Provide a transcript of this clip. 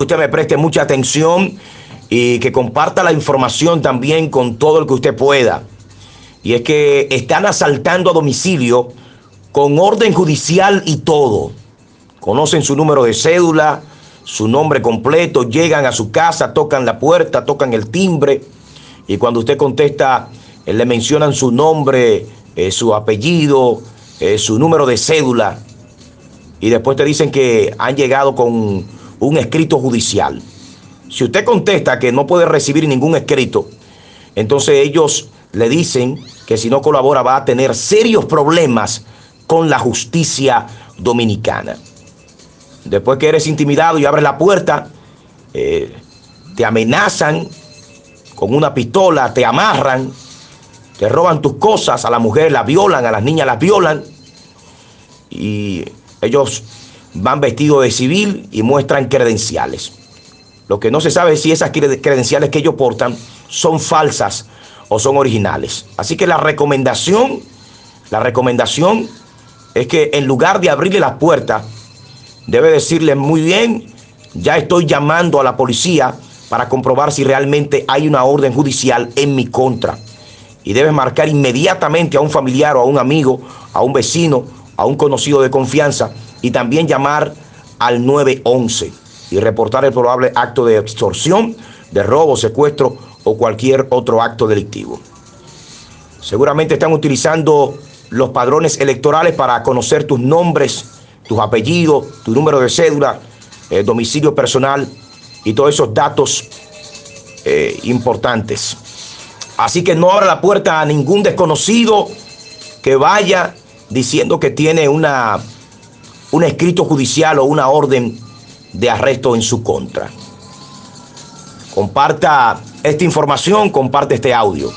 usted me preste mucha atención y que comparta la información también con todo el que usted pueda. Y es que están asaltando a domicilio con orden judicial y todo. Conocen su número de cédula, su nombre completo, llegan a su casa, tocan la puerta, tocan el timbre y cuando usted contesta eh, le mencionan su nombre, eh, su apellido, eh, su número de cédula y después te dicen que han llegado con un escrito judicial. Si usted contesta que no puede recibir ningún escrito, entonces ellos le dicen que si no colabora va a tener serios problemas con la justicia dominicana. Después que eres intimidado y abres la puerta, eh, te amenazan con una pistola, te amarran, te roban tus cosas, a la mujer la violan, a las niñas las violan y ellos van vestidos de civil y muestran credenciales. Lo que no se sabe es si esas credenciales que ellos portan son falsas o son originales. Así que la recomendación, la recomendación es que en lugar de abrirle la puerta, debe decirle muy bien, ya estoy llamando a la policía para comprobar si realmente hay una orden judicial en mi contra. Y debe marcar inmediatamente a un familiar o a un amigo, a un vecino, a un conocido de confianza y también llamar al 911 y reportar el probable acto de extorsión, de robo, secuestro o cualquier otro acto delictivo. Seguramente están utilizando los padrones electorales para conocer tus nombres, tus apellidos, tu número de cédula, el domicilio personal y todos esos datos eh, importantes. Así que no abra la puerta a ningún desconocido que vaya diciendo que tiene una un escrito judicial o una orden de arresto en su contra. Comparta esta información, comparte este audio.